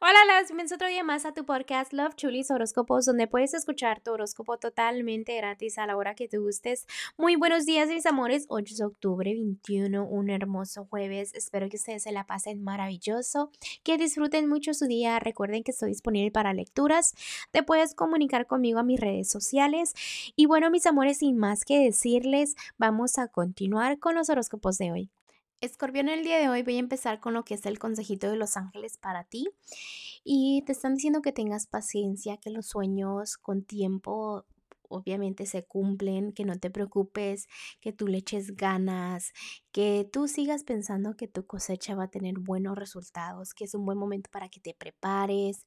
Hola, las bienvenidos otro día más a tu podcast Love Chulis Horóscopos, donde puedes escuchar tu horóscopo totalmente gratis a la hora que te gustes. Muy buenos días, mis amores. 8 de octubre 21, un hermoso jueves. Espero que ustedes se la pasen maravilloso, que disfruten mucho su día. Recuerden que estoy disponible para lecturas. Te puedes comunicar conmigo a mis redes sociales. Y bueno, mis amores, sin más que decirles, vamos a continuar con los horóscopos de hoy. Escorpión, el día de hoy voy a empezar con lo que es el consejito de los ángeles para ti. Y te están diciendo que tengas paciencia, que los sueños con tiempo obviamente se cumplen, que no te preocupes, que tú le eches ganas, que tú sigas pensando que tu cosecha va a tener buenos resultados, que es un buen momento para que te prepares,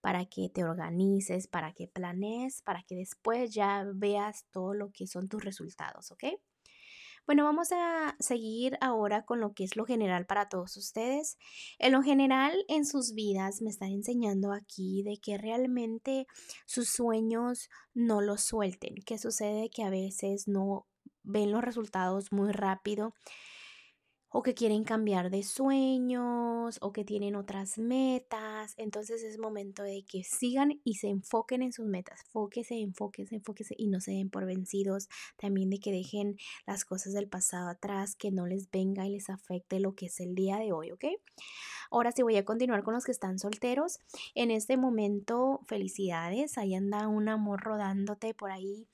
para que te organices, para que planees, para que después ya veas todo lo que son tus resultados, ¿ok? Bueno, vamos a seguir ahora con lo que es lo general para todos ustedes. En lo general, en sus vidas me están enseñando aquí de que realmente sus sueños no los suelten. ¿Qué sucede? Que a veces no ven los resultados muy rápido o que quieren cambiar de sueños o que tienen otras metas. Entonces es momento de que sigan y se enfoquen en sus metas. Fóquese, enfóquense, enfóquense y no se den por vencidos. También de que dejen las cosas del pasado atrás, que no les venga y les afecte lo que es el día de hoy, ¿ok? Ahora sí voy a continuar con los que están solteros. En este momento, felicidades. Ahí anda un amor rodándote por ahí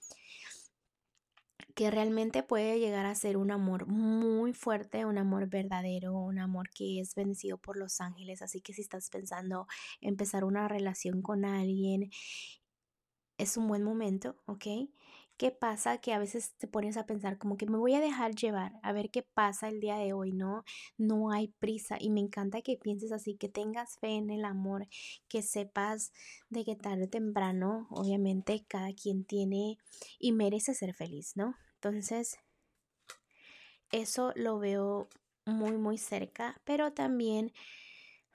que realmente puede llegar a ser un amor muy fuerte, un amor verdadero, un amor que es vencido por los ángeles. Así que si estás pensando empezar una relación con alguien, es un buen momento, ¿ok? ¿Qué pasa? Que a veces te pones a pensar como que me voy a dejar llevar, a ver qué pasa el día de hoy, ¿no? No hay prisa y me encanta que pienses así, que tengas fe en el amor, que sepas de que tarde o temprano, obviamente, cada quien tiene y merece ser feliz, ¿no? Entonces, eso lo veo muy, muy cerca, pero también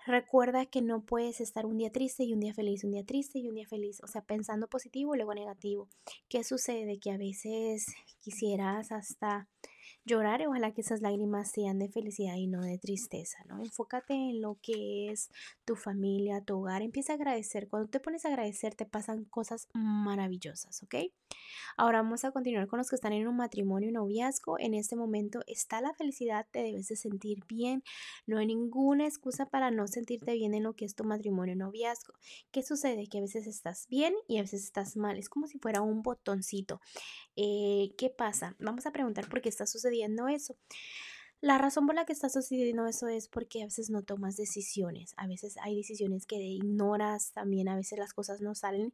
Recuerda que no puedes estar un día triste y un día feliz, un día triste y un día feliz, o sea, pensando positivo y luego negativo. ¿Qué sucede? Que a veces quisieras hasta llorar, ojalá que esas lágrimas sean de felicidad y no de tristeza, ¿no? Enfócate en lo que es tu familia, tu hogar, empieza a agradecer. Cuando te pones a agradecer te pasan cosas maravillosas, ¿ok? Ahora vamos a continuar con los que están en un matrimonio y noviazgo. En este momento está la felicidad, te debes de sentir bien, no hay ninguna excusa para no sentirte bien en lo que es tu matrimonio y noviazgo. ¿Qué sucede? Que a veces estás bien y a veces estás mal, es como si fuera un botoncito. Eh, ¿Qué pasa? Vamos a preguntar por qué está sucediendo eso. La razón por la que está sucediendo eso es porque a veces no tomas decisiones, a veces hay decisiones que ignoras, también a veces las cosas no salen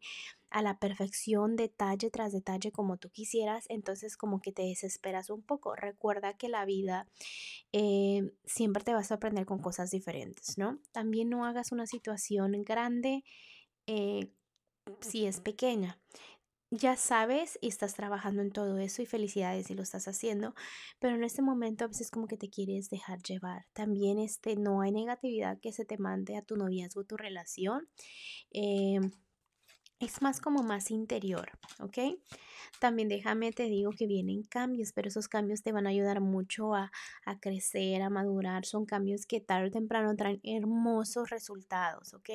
a la perfección, detalle tras detalle como tú quisieras, entonces como que te desesperas un poco. Recuerda que la vida eh, siempre te va a sorprender con cosas diferentes, ¿no? También no hagas una situación grande eh, si es pequeña ya sabes y estás trabajando en todo eso y felicidades si lo estás haciendo, pero en este momento a veces como que te quieres dejar llevar. También este, no hay negatividad que se te mande a tu noviazgo, tu relación. Eh, es más como más interior, ¿ok? También déjame, te digo que vienen cambios, pero esos cambios te van a ayudar mucho a, a, crecer, a madurar. Son cambios que tarde o temprano traen hermosos resultados, ¿ok?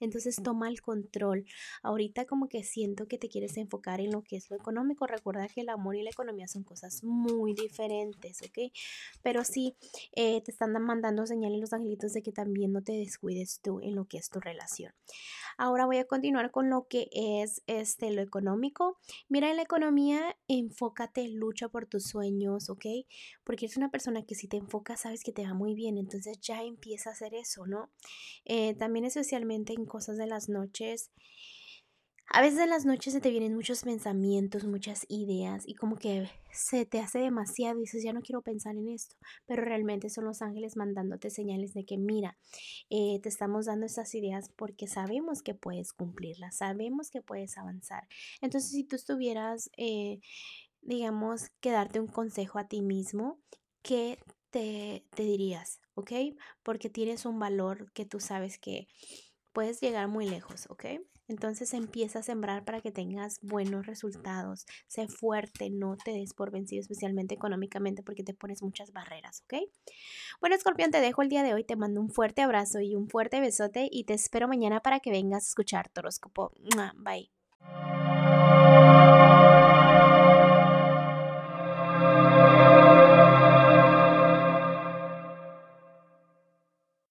Entonces toma el control. Ahorita como que siento que te quieres enfocar en lo que es lo económico. Recuerda que el amor y la economía son cosas muy diferentes, ¿ok? Pero sí, eh, te están mandando señales los angelitos de que también no te descuides tú en lo que es tu relación. Ahora voy a continuar con lo que es este, lo económico. Mira, en la economía, enfócate, lucha por tus sueños, ¿ok? Porque eres una persona que si te enfocas, sabes que te va muy bien, entonces ya empieza a hacer eso, ¿no? Eh, también especialmente en cosas de las noches. A veces en las noches se te vienen muchos pensamientos, muchas ideas y como que se te hace demasiado y dices, ya no quiero pensar en esto, pero realmente son los ángeles mandándote señales de que mira, eh, te estamos dando esas ideas porque sabemos que puedes cumplirlas, sabemos que puedes avanzar. Entonces, si tú estuvieras, eh, digamos, que darte un consejo a ti mismo, ¿qué te, te dirías? ¿Ok? Porque tienes un valor que tú sabes que puedes llegar muy lejos, ¿ok? Entonces empieza a sembrar para que tengas buenos resultados. Sé fuerte, no te des por vencido, especialmente económicamente, porque te pones muchas barreras, ¿ok? Bueno, escorpión, te dejo el día de hoy. Te mando un fuerte abrazo y un fuerte besote y te espero mañana para que vengas a escuchar tu. Bye.